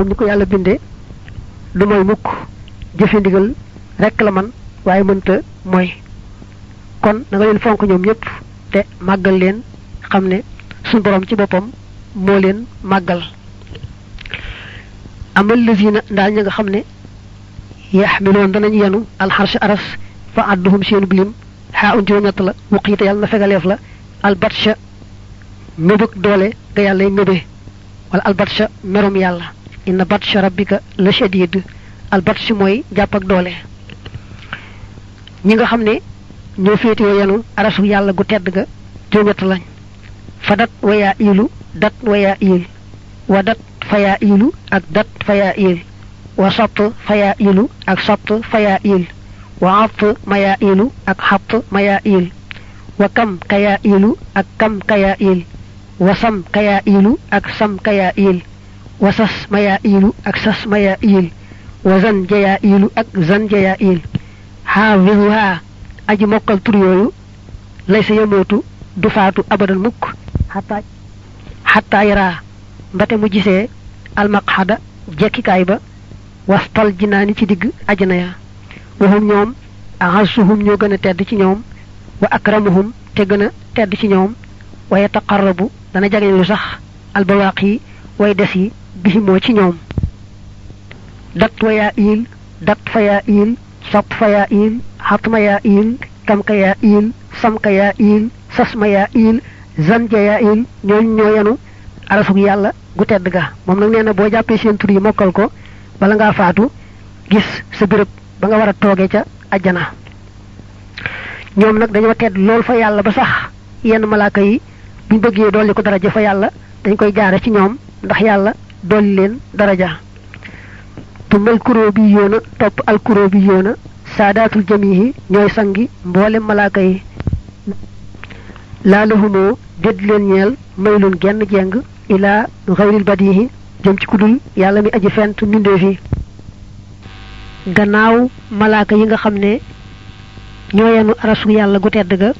moom ni ko yàlla bindee du mooy mukk jëfe ndigal rek la man waaye mënta mooy kon na nga leen fonk ñoom ñëpp te màggal leen xam ne suñ borom ci boppam moo leen màggal amal lazina ndaal ña nga xam ne yaxmiloon danañ yenu alxarsh aras fa adduhum seenu bilim xaa un juróom ñett la wuqiite yàlla na fegaleef la albatsha mébëg doole ga yàlla mébé wala albatsha merom yàlla inna batsha rabbika la shadid albatsh mooy jàpp ak doole. Ñi nga xam ne ñoo féetewoo yenu arasu yàlla gu tedd ga lañ. Fa dat wayaa iilu dat wayaa iil. Wa dat fayaa iilu ak dat fayaa iil. Wa sott fayaa iilu ak sott fayaa iil. Wa xatt mayaa iilu ak xatt mayaa iil. Wa kam kayaa iilu ak kam kayaa iil. Wa sam kayaa iilu ak sam kayaa iil وسس ميا إيل أكسس ميا إيل وزن جيا إيل أك زن جيا إيل ها فيها أجي مقل تريو ليس يموت دفعت أبدا مك حتى حتى يرى. متى مجيس المقعد جاكي كايبا وستل جناني تدق أجنيا وهم يوم أعزهم يوغن تدك يوم وأكرمهم تغن تدك يوم ويتقرب دانا جاكي يوزخ البواقي ويدسي bihimoo ci ñoom iil dat fayaa iil sopp fayaa iil xatma yaa iil kamka yaa iil samka iil sasma yaa iil zanja yaa iil ñooñu ñoo yenu arasug yàlla gu tedd ga. Moom nag nee na boo seen tur yi mokkal ko bala ngaa faatu gis sa béréb ba nga war a toogee ca ajjana ñoom nag dañoo tedd lool fa yàlla ba sax. Yenn malaaka yi buñ bëggee dolli ko daraja fa yàlla dañ koy jaare ci ñoom ndax dolli leen daraja. Tumal kuró bi yoona topp alkuró bi yoona saadaatul jamihi ñooy sangi mboolem malaaka yi. Laa lahumoo dédd leen ñeel maylun genn jeng ilaa xayril badihi jëm ci kudul yàlla mi aji fent mbindeef yi. Gannaaw malaaka yi nga xam ne ñoo yenu arasu yàlla gu tedd ga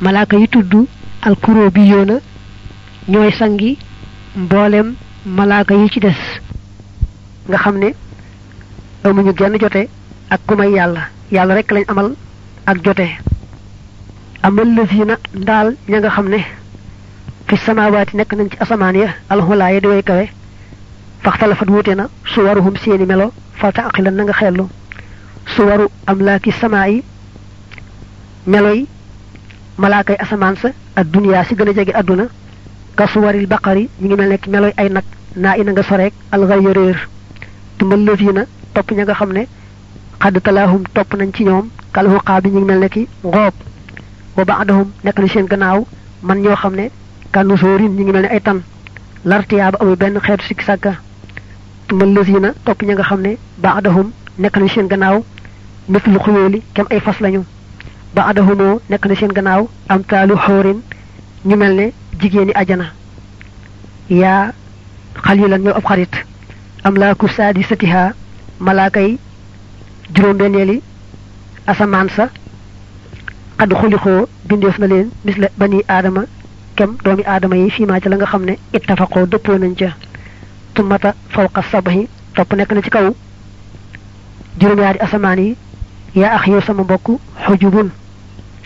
malaaka yi tudd alkuró bi yoona ñooy sangi mboolem malaaka yi ci des. nga xam ne amuñu genn jote ak ku may yàlla. yàlla rek lañ amal ak jote. amal lazina ndaal ña nga xam ne fi samaawaati nekk nañ ci asamaan ya alxulaa ya di way kawe. faxtalafat wuute na suwaruhum seeni melo falta aqilan na nga xellu. suwaru amlaaki samaa yi meloy malaakay asamaan sa ak duniyaa si gën a jege àdduna. ka suwaril baqari ñu ngi mel nekk meloy ay nag. Naa ina nga soreek alxaya réer tumbal lazina topp ña nga xam ne xadd talaahum topp nañ ci ñoom kal xuqaa bi ñu ngi mel ne ki ngoob. Wa baadahum nekk na seen gannaaw man ñoo xam ne kànnu sóorin ñu ngi ay tan. Ba tumbal lazina topp ña nga xam ne baadahum na seen gannaaw mislu xuyóoli kem ay fas lañu. Baadahumoo nekk na seen gannaaw am taalu xóorin ñu ne jigéeni ajana. Yaa xalilan ñoo ab xarit am laa ku saadi satiha malaaka yi juróom-benneeli asamaan sa xadd xulixoo bindeef na leen mis la bani aadama kem doomi aadama yi fii maa ca la nga xam ne ittafaqoo dëppoo nañ ca tummata fawqa sabahi topp nekk na ci kaw juróom-yaari asamaan yi yaa ax yow sama mbokk xujubun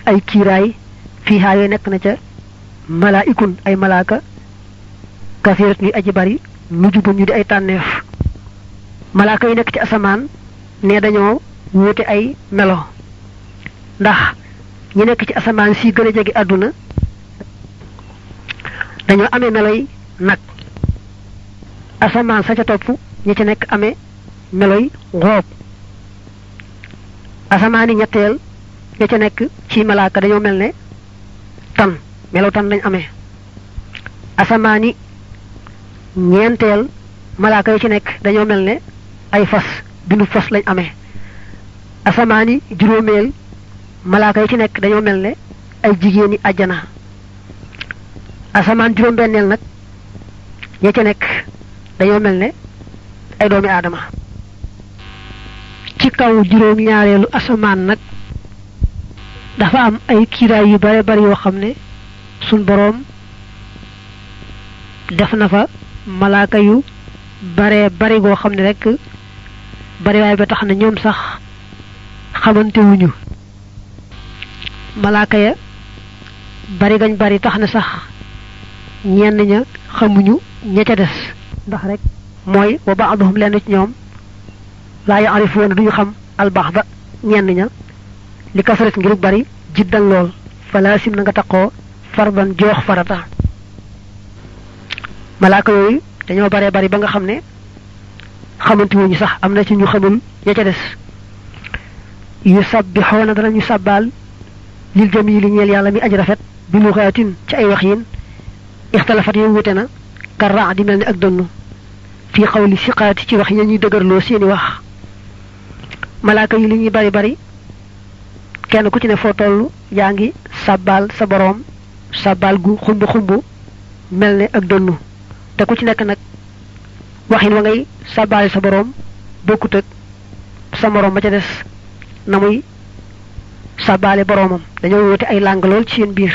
ay kiiraay fii haa yooyu nekk na ca malaikun ay malaaka kafirat ñuy aji bari nujubun ñu di ay tànneef. Malaaka yi nekk ci asamaan ne dañoo ay melo. Ndax ñi nekk ci asamaan si gën a jege àdduna dañoo amee meloy nag. Asamaan sa ca topp ñi ci nekk amee meloy ngoob asamaani ñetteel ña ca nekk ci malaaka dañoo mel tan melo tan lañ amee. Asamaani ñeenteel malaaka yi ci nekk dañoo mel ne ay fas bindu fas lañ amee. Asamaani juróomeel malaaka yi ci nekk dañoo mel ne ay jigéeni àjjana. Asamaan juróom-benneel nag ña ca nekk dañoo mel ne ay doomi aadama. Ci kaw juróom-ñaareelu asamaan nag dafa am ay kiiraay yu bare bari yoo xam ne suñ boroom def na fa malaaka yu bare bari goo xam ne rek bari waay ba tax na ñoom sax xamante wuñu. Malaaka ya bari gañ bari tax na sax ñenn ña xamuñu ña ca des. Ndax rek mooy wa baaduhum lenn ci ñoom laa yaarifuuna duñu xam albaxda ñenn ña li ngir bari jiddan lool. Falaasim na nga taqoo fardan joox farata malaaka yooyu dañoo bare bari ba nga xam ne xamante wuñu sax am na ci ñu xamul ña ca des. Yu sabbixoona danañu sàbbaal lil jamili ñeel yàlla mi aj rafet bi luxaatin ci ay wax yin ixtalafat yi wute na karra di mel ni ak dënnu fii xawli siqaati ci wax yi ñuy dëgërloo seeni wax. Malaaka yi li ñuy bari bari kenn ku ci ne foo toll yaa ngi sàbbaal sa boroom sàbbaal gu xumb xumb mel ne ak dënnu te ci nekk nag waxin wa ngay sàbbaale sa boroom bokkut sa moroom ma ca des na muy sàbbaale boroomam. Dañoo woote ay làng lool ci seen biir.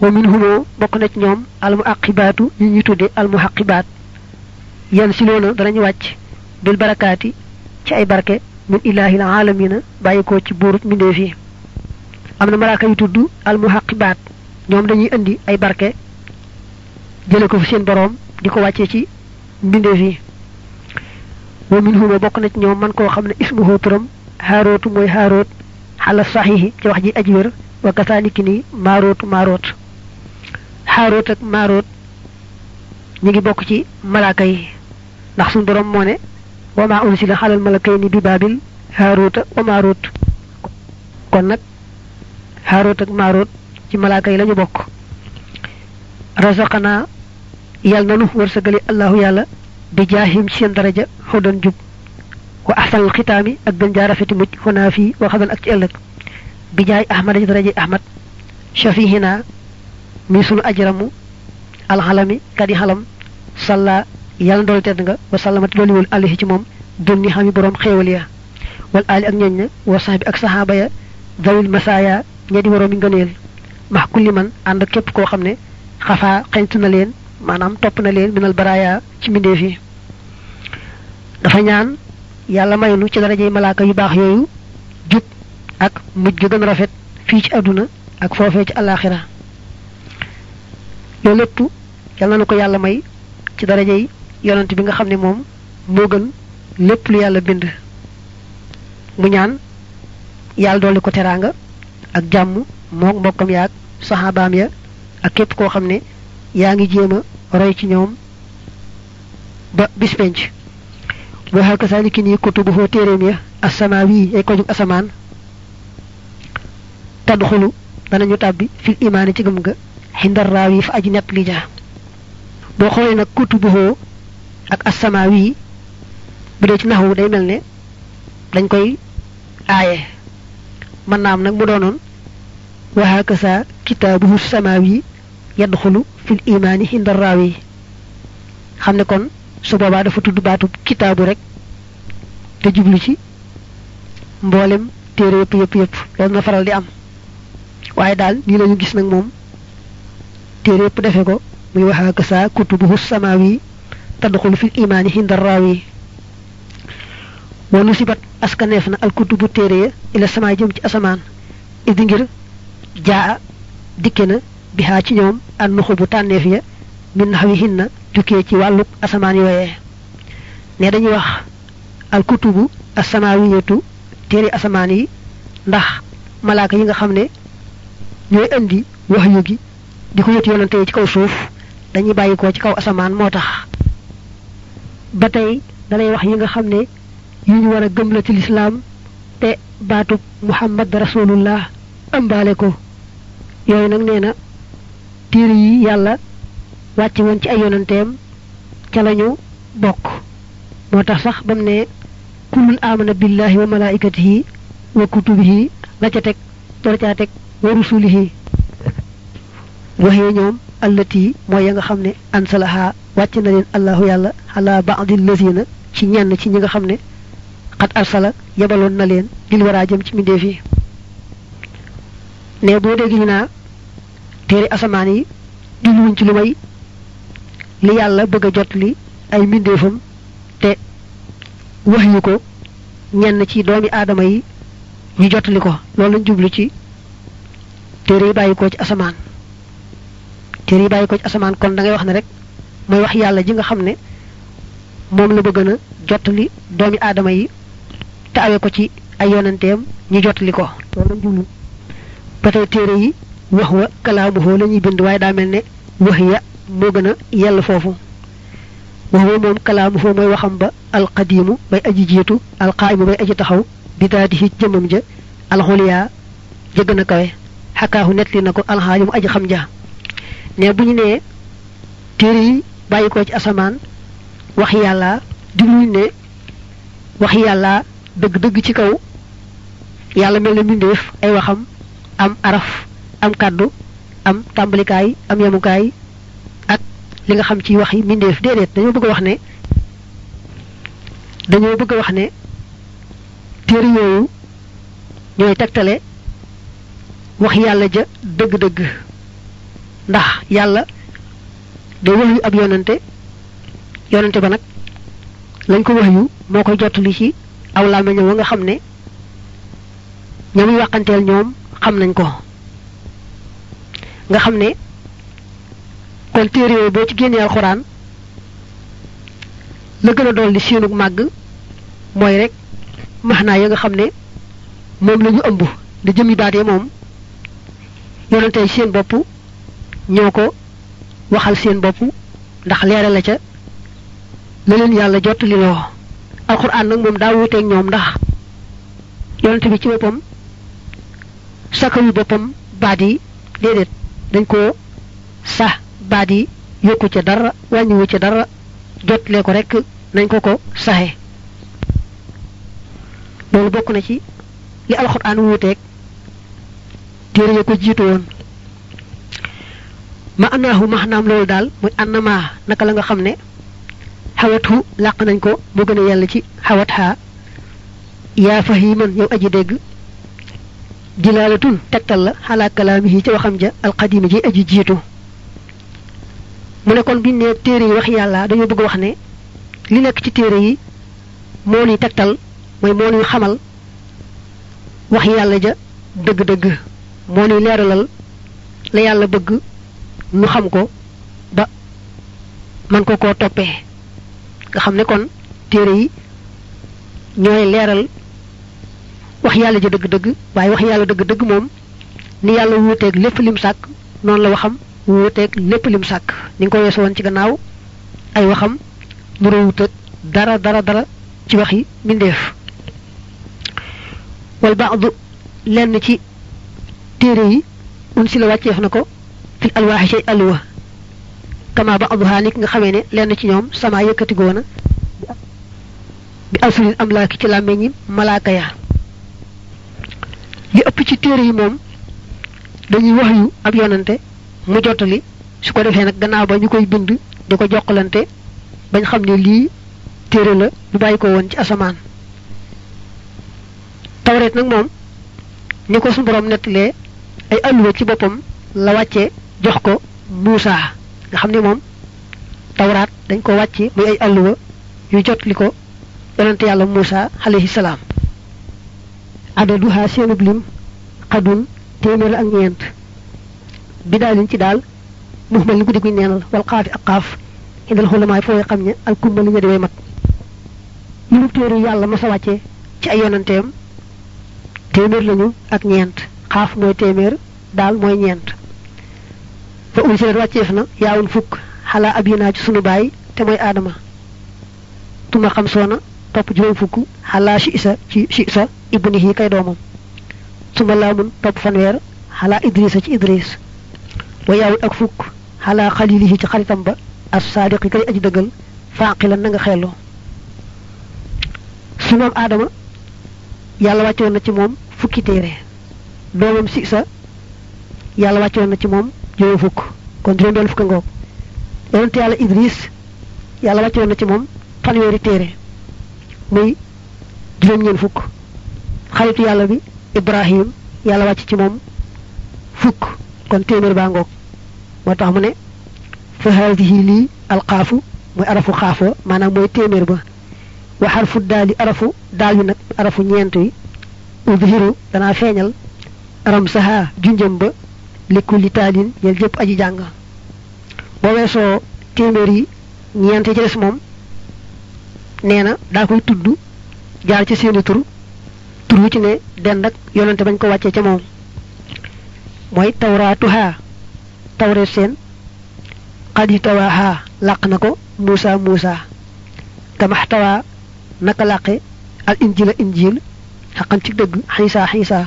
Wa minhumoo bokk na ci ñoom almu aqibaatu ñi ñuy tudde almu aqibaat yan si loona danañu wàcc bil barakaati ci ay barke min ilaahil aalamina bàyyi ko ci buurub mbindeef yi. Am na malaaka yu tudd almu ñoom dañuy indi ay barke jële ko fi seen boroom di ko wàccee ci mbindeef yi. Wa minhumoo bokk na ci ñoom man koo xam ne ismuhu turam haaroot ci wax ji wa kasaaniki ni maarootu maaroot xaaroot ak ñu ngi bokk ci malaaka yi. Ndax suñu borom ne wa unsila xalal malakayni bi baabil haaroota wa maaroot kon nag xaaroot ak maaroot ci malaaka yi lañu yal nanu wërsëgali allahu yàlla bi jaahim ci seen daraja xudan jub wa ahsanal xitaami ak gën jaa rafeti mujj xonaa fii wa xadan ak ci ëllëg bi jaay ahmad ci daraja ahmad shafihina mi sunu ajramu alxalami kadi xalam salla yàlla dool tedd nga wa sallamati dooliwul alihi ci moom dunni xami boroom xéewal ya wal ali ak ñooñ wa sahbi ak saxaaba ya zawil masaaya ñe di waroomi ngëneel max kulli man ànd képp koo xam ne xafaa xeñtu na leen maanaam topp na leen minal baraaya ci mbindeef yi. Dafa ñaan yàlla maynu ci darajey malaaka yu baax yooyu jub ak mujj gën rafet fii ci àdduna ak foofee ci alaxira loolu lépp yàlla na ko yàlla may ci darajey yonent bi nga xam ne moom moo gën lépp lu yàlla bind. Mu ñaan yàlla dolli ko teraanga ak jàmm mook mbokkam yaag saxaabaam ya ak képp koo xam ne yaa ngi jéem a roy ci ñoom ba bis penc. wa kasaalika nii kutubuhu téeréem ya assamaawi ay jug asamaan. tadxulu danañu tàbbi fil imaani ci gëm ga xindar raaw yi fa aji nett li ja. boo xoolee nag kutubuhu ak assamaawi bu dee ci naxwu day mel ne dañ koy aaye. mën naam nag mu doonoon wa samaawi yadxulu fil imaani xindar raaw yi xam ne kon su boobaa dafa tudd baatu kitaabu rek te jublu ci mboolem téere yëpp yëpp yëpp loolu na faral di am. Waaye daal nii lañu gis nag moom téere yëpp defe ko muy waxaa ka saa kutubuhu samaawi tadxulu fil imaani hinda raawi wanu sibat askaneef na al kutubu téere ya ila samaa jëm ci asamaan. Idi ngir jaa dikke na bihaa ci ñoom an nuxu bu tànneef ya min hinna tukkee ci wàlluk asamaan yooyee. Ne dañuy wax alkutubu asamaawiyatu téere asamaan yi ndax malaaka yi nga xam ne ñooy indi wax yu gi di ko yët yonante yi ci kaw suuf dañuy bàyyi ko ci kaw asamaan moo tax. Ba tey dalay wax yi nga xam ne yu ñu war a gëm la ci lislaam te baatub muhammad rasulullah ëmbaale ko. Yooyu nag nee na téere yi yàlla wàcce woon ci ay yonanteem ca lañu bokk. moo tax sax bam ne kullun amana billahi wa malaikatihi wa kutubihi la ca teg door caa teg wa rusulihi waxee ñoom allati mooy ya nga xam ne ansalaha wàcc na leen allahu yàlla ala ba'dil lazina ci ñenn ci ñi nga xam ne xat arsala yebaloon na leen dil jëm ci ne boo dégg ñu naa téere asamaan yi jubluwuñ ci lu may li yàlla bëgg a jot li ay mbindeefam te wax yu ko ñenn ci doomi aadama yi ñu jottali ko loolu lañ jublu ci téere yi bàyyi ko ci asamaan téere yi bàyyi ko ci asamaan kon da ngay wax ne rek mooy wax yàlla ji nga xam ne moom la bëgg na jottali doomi aadama yi te awee ko ci ay yonanteem ñu jottali ko loolu lañ jublu ba tey téere yi wax wa kalaamuhoo la ñuy bind waaye daa mel ne wax ya moo gën a yell foofu. wax wa moom kalaamuhoo mooy waxam ba alqadiimu bay aji jiitu alqaayimu bay aji taxaw bi daadihi jëmmam ja alxuliyaa ja gën a kawe. Xakaahu netli na aji xam ja. Ne bu ñu nee téere yi bàyyi ko ci asamaan wax yàlla jubluñ ne wax yàlla dëgg-dëgg am araf am kàddu am tàmbalikaay am yemukaay ak li nga xam ci wax yi mbindeef. Déedéet dañoo bëgg wax ne dañoo bëgg wax ne téere yooyu ñooy tegtale wax yàlla ja dëgg-dëgg. Ndax yàlla day wax ab yonante yonante ba nag lañ ko wax koy jottali ci aw nga xam ne ña muy waxanteel ñoom xam nañ ko nga xam ne kon téere boo ci génnee alxuraan la gën a dolli seenug màgg mooy rek maxnaa ya nga xam ne moom la ñu ëmb da jëmi baatee moom yonante seen bopp ñoo ko waxal seen bopp ndax leeral la ca la leen yàlla jottali loo. Alxuraan nag moom daa wuuteeg ñoom ndax yonante bi ci boppam sakawu boppam baat yi déedéet dañ ko sax baat yi yokku ca dara wàññiwu ca dara jotlee ko rek nañ ko ko saxe loolu bokk na ci li alxuraan wuuteeg téere ya ko jiitu woon. Ma anaahu maxnaam loolu daal muy annama naka la nga xam ne xawatu làq nañ ko moo gën a yàlla ci xawat xaa yaa fahiman yow aji dégg dilaalatun tegtal la xalaa kalaamihi ca waxam ja alqadimi ji aji jiitu. Mu ne kon biñ ne téere yi wax yàlla dañoo bëgg wax ne li nekk ci téere yi moo nuy tegtal mooy moo nuy xamal wax yàlla ja dëgg-dëgg. La bëgg xam ko ba man ko koo toppee. Nga xam ne kon téere yi ñooy wax yàlla ja dëgg-dëgg waaye wax yàlla dëgg-dëgg moom ni yàlla wuuteeg lépp lim sàkk noonu la waxam wuuteeg lépp lim sàkk ni ko weesu woon ci gannaaw ay waxam nuru wuuteeg dara dara dara ci waxi mbindeef. Wal baadu lenn ci téere yi un si la wàcceef na ko kama baaduha nit nga xamee ne ci ñoom sama yëkkati goona bi alsulil amlaaki ci yi malaaka ya li ëpp ci téere yi moom dañuy wax yu ab yonante mu jottali. Su ko defee nag gannaaw ba ñu koy bind di ko jokkalante bañ xam ne lii téere la bu bàyyi ko woon ci asamaan. Tawreet nag moom ni ko borom nettalee ay alluwa ci boppam la wàcce jox ko Muusa. Nga xam ne moom tawraat dañ ko wàcce muy ay alluwa yu jotli ko yonante yàlla Muusa alayhi salaam adaduha seenub lim xadun téeméer ak ñeent. Bi daal liñ ci daal muxmal li guddi neenal wal xaafi ak indal xulamaay fooy xam ne al kumma li di way mat li mu téere yàlla masa wàcce ci ay yonanteem téeméer lañu ak ñeent. Xaaf mooy téeméer daal mooy ñeent. Fa unsilat wàcceef na yaawun fukk. Xalaa abinaa ci sunu baay te mooy aadama tuma xam soona topp juróom fukk. Xalaa si isa ci si isa ibnihi kay doomam. Suma laamun topp fanweer xalaa idrisa ci idris wa yaawut ak fukk xalaa xalilihi ci xaritam ba as saadiqi kay aji dëggal faaqilan na nga xellu su moom aadama yàlla wàccoon na ci moom fukki téere. Doomam si isa yàlla wàccoon na ci juróom fukk kon ngoog. Yonente yàlla idris yàlla wàccoon na ci moom fanweeri téere muy xaritu yàlla bi ibrahim yàlla wàcc ci moom fukk kon téeméer baa ngoog. Moo tax mu ne fa arafu xaafo maanaam mooy téeméer ba. Wa xarfu arafu daal arafu ñeent wi. Udhiru danaa feeñal ram saha junjëm ba likulli taalin yel jëpp aji jàng. Boo weesoo téeméer yi ñeent ci des moom nee koy jaar ci tur ci ne dend ak yonante bañ ko wàccee ca moom. Mooy tawraatuha. Tawreet seen. Xadi tawaaha. Làq na ko muusa kamaxtawaa naka làqe? Al injila injil. Xaqan ci dëgg. Xiisa xiisa.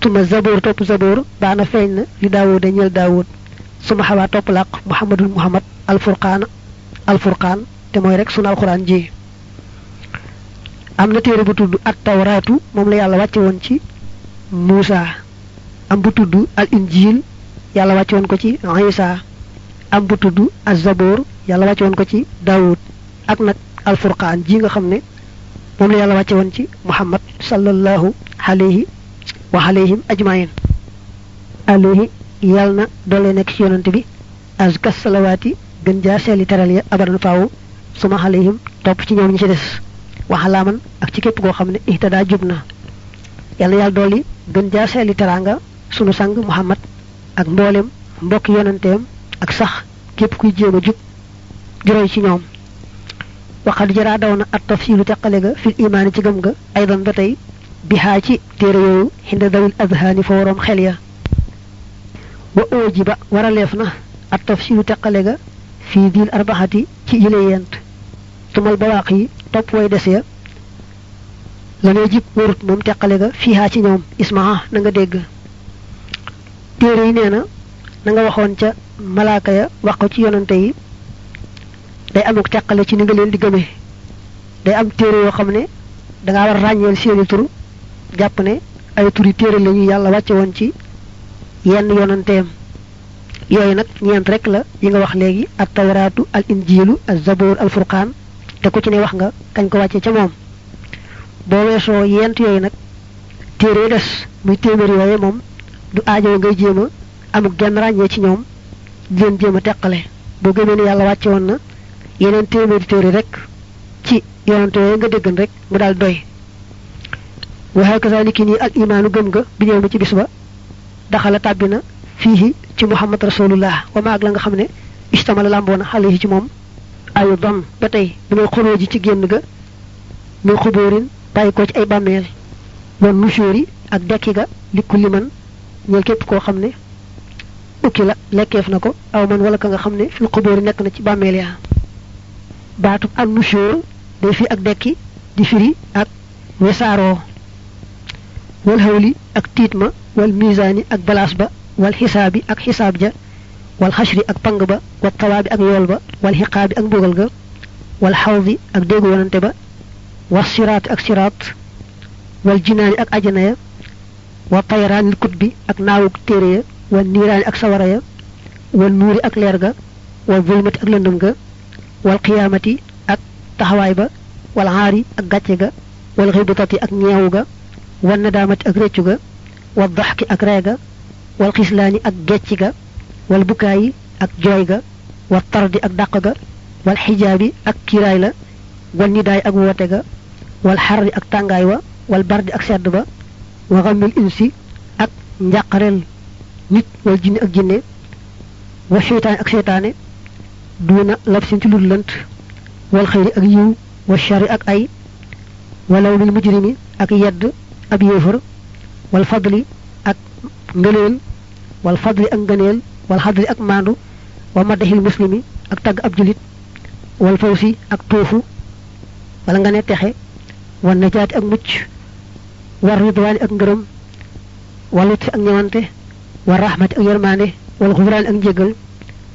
Tuma zaboor topp zaboor. Baana feeñ na li daawud a ñeel suma topp làq muhammadul muhammad alfurqaan alfurqaan te mooy rek sunu alxuraan ji am na téere bu tudd at tawraatu moom la yàlla wàcce woon ci am bu tudd al injil yàlla wàcce woon ko ci isa am bu tudd az zaboor yàlla wàcce woon ko ci daawud. Ak nag alfurqaan ji nga xam ne moom la yàlla wàcce woon ci muhammad sallallahu alayhi wa alayhim ajmain alayhi yàlla na doole nekk ci yonante bi azkas salawaati gën jaa seeli teral ya abadan faaw suma alayhim topp ci ñoom ñi ci des waxalaaman ak ci képp koo xam ne ihtada jub na yàlla yàlla dolli gën jaa seeli teraanga sunu sang muhammad ak mboolem mbokki yonanteem ak sax képp kuy jéem a jub juróoy ci ñoom waxad jaraa daw na at tafsilu teqale ga fil imaani ci gëm ga aydan ba tey bihaa ci téere yooyu xinda dawil azhaani fa waroom xel ya wa ooji ba waraleef na at tafsilu teqale ga fii diil arbaxati ci yile yent tumal bawaaq yi topp way des ya. La ngay jib warut moom teqale ga fiihaa ci ñoom ismaa na nga dégg. Téere yi nee na nga waxoon ca malaaka ya wax ko ci yonante yi day amuk teqale ci ni nga leen di gëmee day am téere yoo xam ne dangaa war seeni tur jàpp ne ay turi téere lañu yàlla wàcce woon ci yenn yonanteem. Yooyu nag ñeent rek la yi nga wax léegi at tawraatu al injilu al zaboor al furqaan te ku ci ne wax nga kañ ko wàcce ca moom. boo weesoo yent yooyu nag téere des muy téeméer yooyu moom du aajo ngay jéem a amuk genn ràññee ci ñoom leen jéem a teqale. boo gëmee ne yàlla wàcce woon na yeneen téeméeri téere rek ci yonante yooyu nga déggan rek mu daal doy. waxee kazaliki nii al imaanu gëm nga bi ñëw ci bis ba daxala tàbbi na fii ci muhammad rasulullah wa ma ak la nga xam ne istamala làmboona xale yi ci moom ayu don ba tey bi may xuroo ji ci génn ga muy xubóorin bàyyi ko ci ay bàmmeel wan nusóori ak dekki ga li kulli man ñeel képp koo xam ukki la lekkeef na ko aw man wala ka nga xam ne fil xubóori nekk na ci bàmmeel yaa baatub an nusóor day fi ak dekki di firi ak wesaaroo wal xawli ak tiit ma wal misaani ak balaas ba wal xisaabi ak xisaab ja والخشري أك بانغبا والطواب أك يولبا والحقاب أك بوغلغا والحوض أك دوغو وننتبا والصراط أك صراط والجنان أك اجنايا والطيران الكتبي أك ناوك تيريا والنيران أك سورايا والنور أك ليرغا والظلمة أك لندمغا والقيامة أك تحوايبا والعاري أك غاتيغا والغيبة أك نياوغا والندامة أك ريتشوغا والضحك أك ريغا والقسلان أك جيتشيغا wal bukaayi ak jooy ga wal tardi ak dàq ga wal xijaabi ak kiiraay la wal nidaay ak woote ga wal xarri ak tàngaay wa wal bardi ak sedd ba wa xamil insi ak njàqareel nit wal jinne ak jinne wa seytaane ak seytaane duuna labsin ci lul lënt wal xëyri ak yiw wa shari ak ay walaw lil mujrimi ak yedd ab yéefar wal fadli ak ngëneel wal fadli ak ngëneel wal xadli ak maandu wa madahil muslimi ak tagg ab julit wal fawsi ak tuufu wala nga ne wal najaati ak mucc war ridwaani ak ngërëm wal lutfi ak ñëwante wal rahmati ak yërmaande wal xufraani ak njégal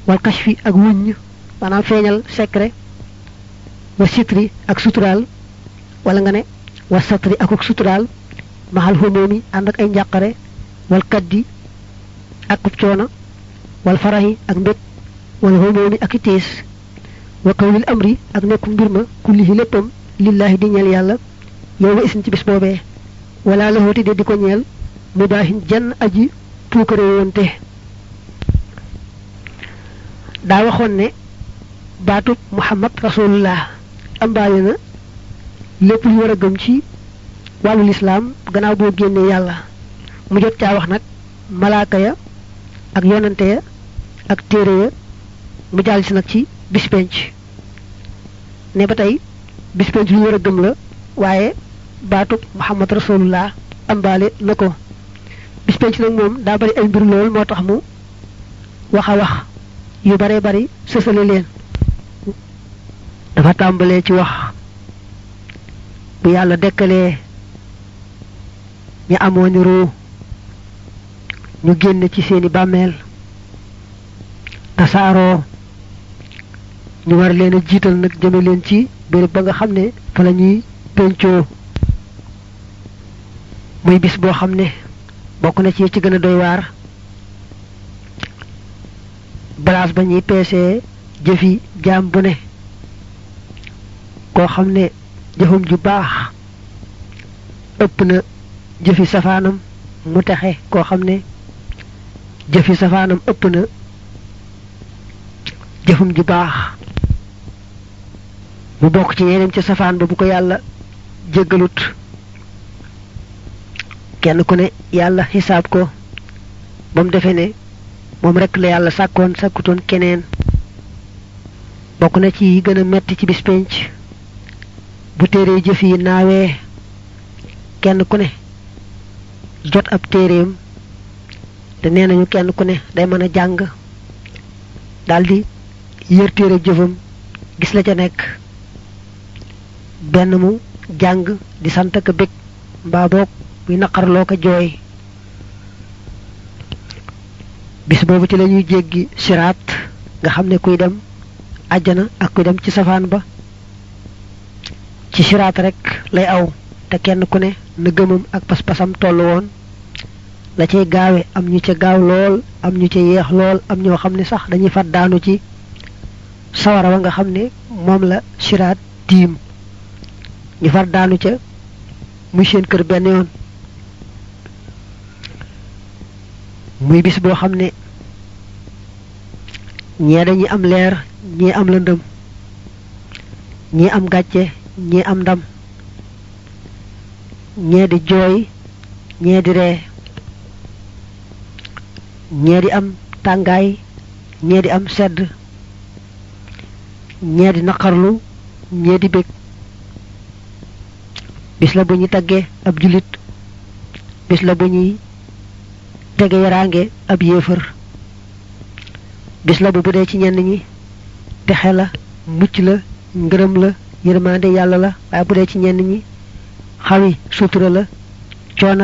wal kashfi ak wuññ maanaam feeñal secret wa sitri ak suturaal wala nga ne wa satri ak suturaal maxal xumóomi ànd ak ay njàqare wal kaddi ak coono wal farahi ak mbég wal xumóomi ak tiis amri ak nekku mbir ma kullihi léppam lillahi di ñeel yàlla wala laxooti de di aji puukare woonte daa waxoon ne baatub muhammad rasulullah ambaale na lépp lu war a gëm ci wàllu lislaam gannaaw boo génnee ya ak yonante ak téere ya mu nag ci bis penc. Ne ba tey bis penc lu gëm la waaye baatub muhammad rasulullah ambaale na ko. Bis penc nag moom daa bari ay mbir lool moo tax mu wax a wax yu bare bari sësale leen. Dafa tàmbalee ci wax bu yàlla dekkalee ña amoon ñu génn ci seeni tasaaroo ñu war leen a jiital nag jëme leen ci béréb ba nga xam ne fa la ñuy muy bis boo xam ne bokk na ci ci gën a doy waar. balaas ba ñuy jëfi jaam bu ne. koo xam ne ju baax ëpp na jëfi safaanam mu jëfi ëpp na jëfum ju baax mu bokk ci yeneen ci safaan ba bu ko yàlla jéggalut kenn ku ne yàlla xisaab ko ba mu defee ne moom rek la yàlla sàkkoon sàkkutoon keneen bokk na ci yi gën a metti ci bis penc bu téere jëf yi naawee kenn ku ne jot ab téereem te nee nañu kenn ku ne day mën a jàng daldi yër téere jëfam gis la ca nekk. Benn mu jàng di sant ka bég mbaa boog muy naqarloo ko jooy. Bis boobu ci lañuy jéggi siraat nga xam ne kuy dem àjjana ak kuy dem ci safaan ba. Ci siraat rek lay aw te kenn ku ne na gëmam ak pas-pasam toll woon. La cay gaawe am ñu ca gaaw lool am ñu ca yeex lool am ñoo xam ne sax dañuy fat daanu ci sawara wa nga xam ne moom la siraat tiim ñu far daanu ca muy seen kër benn yoon. muy bis boo xam ne dañuy am leer ñii am lëndëm ñii am gàcce ñii am ndam ñee di jooy ñee di ñee di am tàngaay ñee di am sedd ñee di naqarlu ñee di bég bis la bu ñuy taggee ab julit. Bis la bu ñuy tege yaraange ab yéefar bis la bu bu ci ñenn ñi texe la mucc la ngërëm la yërmande yàlla la waaye bu ci ñenn ñi xawi sutura la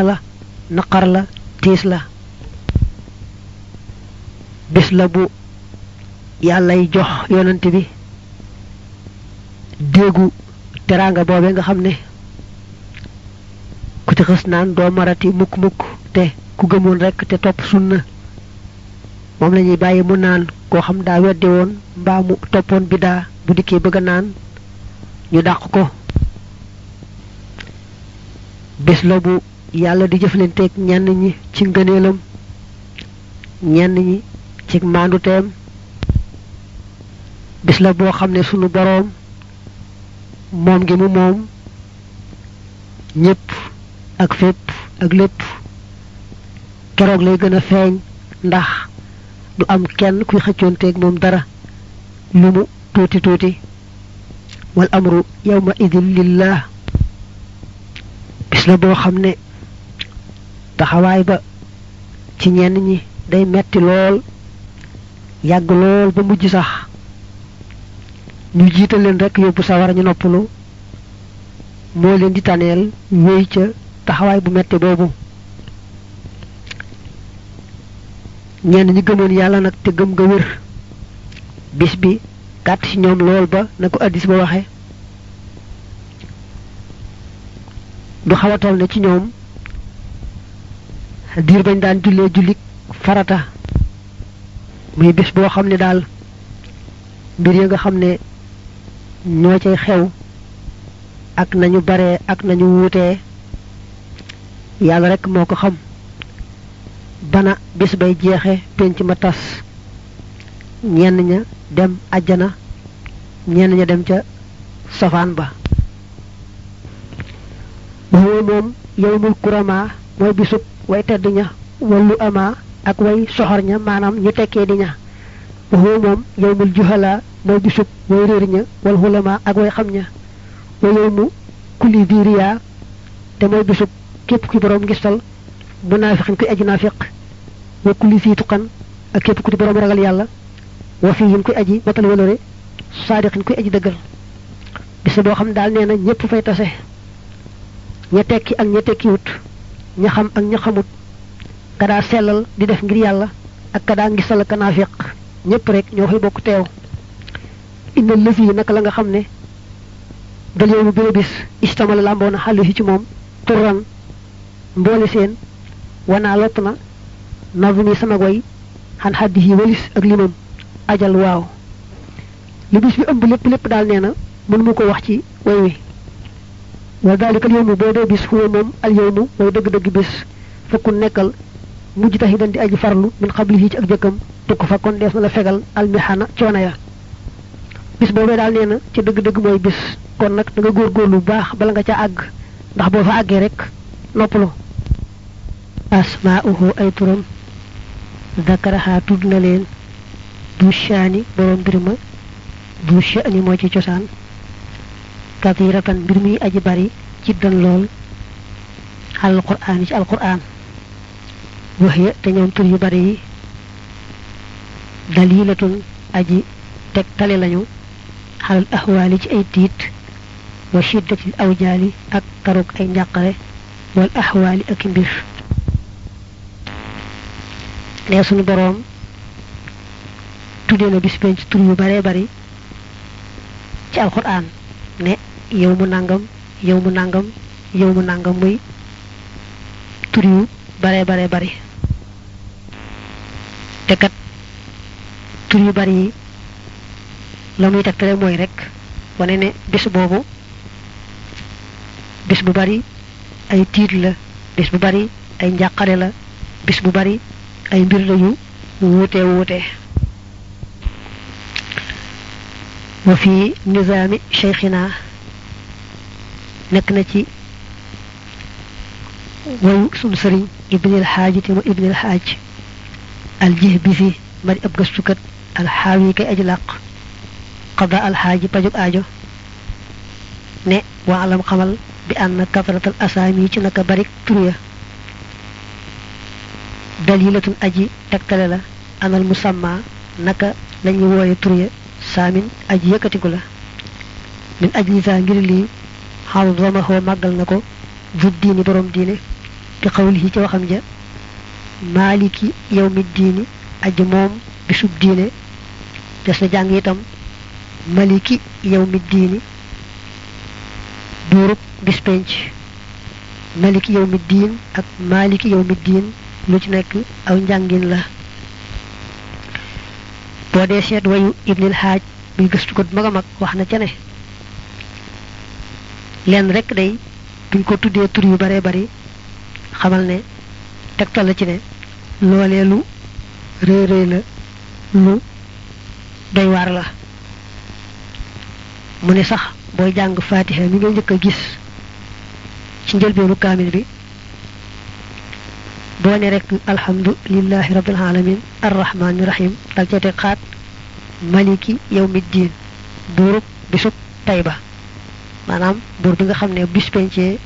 la naqar la tiis la. Bis la bu yàllay jox yonante bi déegu teraanga boobe nga xam ne ku ci xës naan doo marati mukk te ku gëmoon rekk te topp sunna moom la ñuy mu naan koo xam daa weddi woon mbaa mu toppoon bidaa bu dikkee bëgg naan ñu dàq ko. Bés la bu yàlla di jëflanteeg ñenn ñi ci ngëneelam ñenn ñi ci bés la sunu boroom moom gi mu moom ñépp ak fépp ak lépp keroog lay gën a ndax du am kenn kuy dara lu mu tuuti tuuti. Wal amru yawma idin lillah bis la boo xam ba ci ñenn ñi day metti lool yàgg lool ba mujj sax ñu jiital leen rek yóbbu sawara ñu noppalu. Moo leen di taneel wéy ca taxawaay bu metti boobu. Ñenn ñi gëmoon yàlla nag te gëm nga wér. Bis bi gàtt ci ñoom lool ba na ko addis ba waxe. Du ne ci ñoom diir bañ daan jullee jullik farata. Muy bis boo xam ne daal mbir ya nga xam ñoo cay xew ak nañu bare ak nañu wuutee yàlla rek moo ko xam. Bana bis bay jeexe penc ma tas. Ñenn ña dem àjjana ñenn ña dem ca safaan ba. Boobu moom yowmul kurama mooy bisub way tedd ña wallu ama ak way soxor ña maanaam ñu tekkee di ña. Moom yowmul juhala mooy bisub way réer ña wal xulama ak way xam ña. Wa yowmu kulli diriya te mooy bisub képp ki borom ngistal munaafiqin kuy aji naafiq wa kulli fii tuqan ak képp ku di borom ragal yàlla wa fihim kuy aji matal walore saadiqin kuy aji dëggal. Bis boo xam daal nee na ñëpp fay tase ña tekki ak ña tekkiwut ña xam ak ña xamut ka daa sellal di def ngir yàlla ak ka daa ngistal ak naafiq ñëpp rek ñoo fay bokk teew inna lëfi naka la nga xam ne dal yow béré bis istamala làmboona xàllu ci moom turran mboole seen wanaa lott na sama goy xan xaddi yi walis ak limam ajal waaw. Li bis bi ëmb na mën mu ko wax ci way wa dalika al dee bis huwa moom al yawmu way dëgg-dëgg bis fekku nekkal mujj tax yi dan di aji farlu min xablihi ci ak jëkkam tukk fa kon na la fegal almihana coono ya bis boobee daal nee ci dëgg-dëgg mooy bis. kon nag da nga góorgóorlu bu baax bala nga ca àgg. ndax boo fa àggee rek noppalu. Asmaa'uhu ay turam. Dakaraha tudd na leen. Du shaani borom mbir du shaani moo ci cosaan. Kathiratan mbir aji bari jiddan lool. Al qur'aan ci al qur'aan waxya te ñoom tur yu bari dalilatun aji teg tale lañu xalal ahwaali ci ay tiit wa shiddatil awjaali ak tarug ay njàqare wal ahwaali ak mbir. Nee suñu boroom tuddee na bis penc tur yu baree bari ci alquran ne yow mu nangam yow mu nangam yow mu nangam muy tur yu baree baree bari. Te kat tur yu bari la muy mooy rek wane ne bis boobu bis bu bari ay tiit la bis bu bari ay njàqare la bis bu bari ay mbir la yu wuute wuute wa fi nizaami cheikhina nekk na ci wayu sunu sëriñ ibnil xaaji te mu ibnil xaaj aljih bi fi mari ab gëstukat alxaawi kay aji làq qada alxaaji pajug aajo. Ne waa alam xamal bi ànd kasratal asaami ci naka barik turya dalilatun aji tegtale la anal musamma naka lañuy wooye turya saamin aji yëkkatiku la. Min ajlisa ngir lii xaw zamaxoo màggal na ko diini borom diine bi xawlihi ci waxam ja maaliki yow mi diini aji moom bisub diine des na jàng itam maliki yow mi diini buurub bis penc. Maliki yow mi diin ak maliki yow mi diin lu ci nekk aw njàngin la. Boo dee seet wayu ibnil xaaj muy gëstu ko mag a wax na ca ne lenn rek day buñ ko tuddee tur yu bare bari xamal ne tegtal la ci ne loolee lu rëy la lu doy la. Mu ne sax booy jàng fatiha mi nga njëkk a gis ci njëlbeenu kaamil bi boo ne rek alhamdulillahi rabbil alamin arrahmani rahim dal ca xaat maliki yawmiddin buurub bisub tayba. Maanaam buur bi nga xam ne bis pencee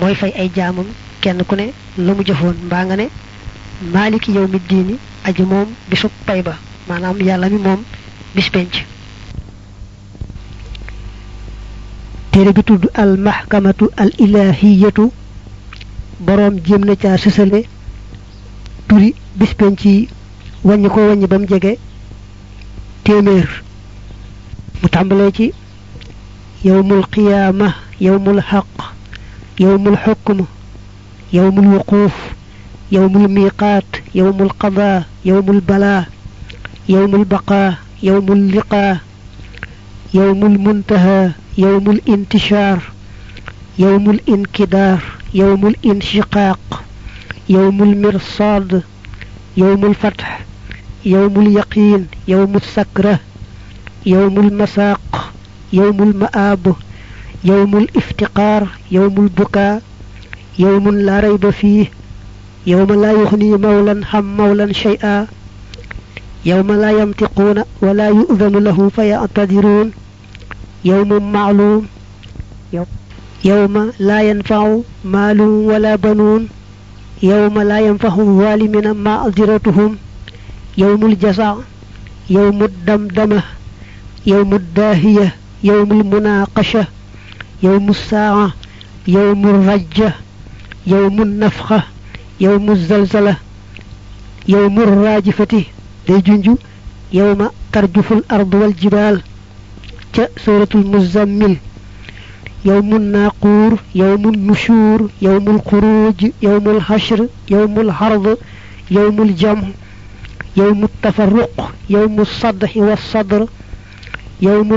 mooy fay ay jaamam kenn ku ne la mu jëfoon mbaa nga ne maliki yawmiddini aji moom bisub tayba. Maanaam yàlla mi moom bis téere bi tudd al mahkamatu al ilahiyatu boroom jéem na caa sësale turi bis penc yi wàññi ko wàññi ba mu jege téeméer mu tàmbalee ci yowmul qiyaama yowmul xaq yowmul xukm yowmul wuquuf yowmul miiqaat yowmul qadaa yowmul balaa yowmul baqaa yowmul liqaa yowmul muntaha يوم الانتشار يوم الانكدار يوم الانشقاق يوم المرصاد يوم الفتح يوم اليقين يوم السكرة يوم المساق يوم المآب يوم الافتقار يوم البكاء يوم لا ريب فيه يوم لا يغني مولا هم مولا شيئا يوم لا ينطقون ولا يؤذن له فيعتذرون. Yawmun ma'lum يوم لا ينفع مال ولا بنون يوم لا ينفع الظالمين معذرتهم يوم الجزاء يوم الدمدمة يوم الداهية يوم المناقشة يوم الساعة يوم الرجة يوم النفخة يوم الزلزلة يوم الراجفة. يوم ترجف الأرض والجبال سورة المزمل يوم الناقور يوم النشور يوم الخروج يوم الحشر يوم الحرض يوم الجمع يوم التفرق يوم الصدح والصدر يوم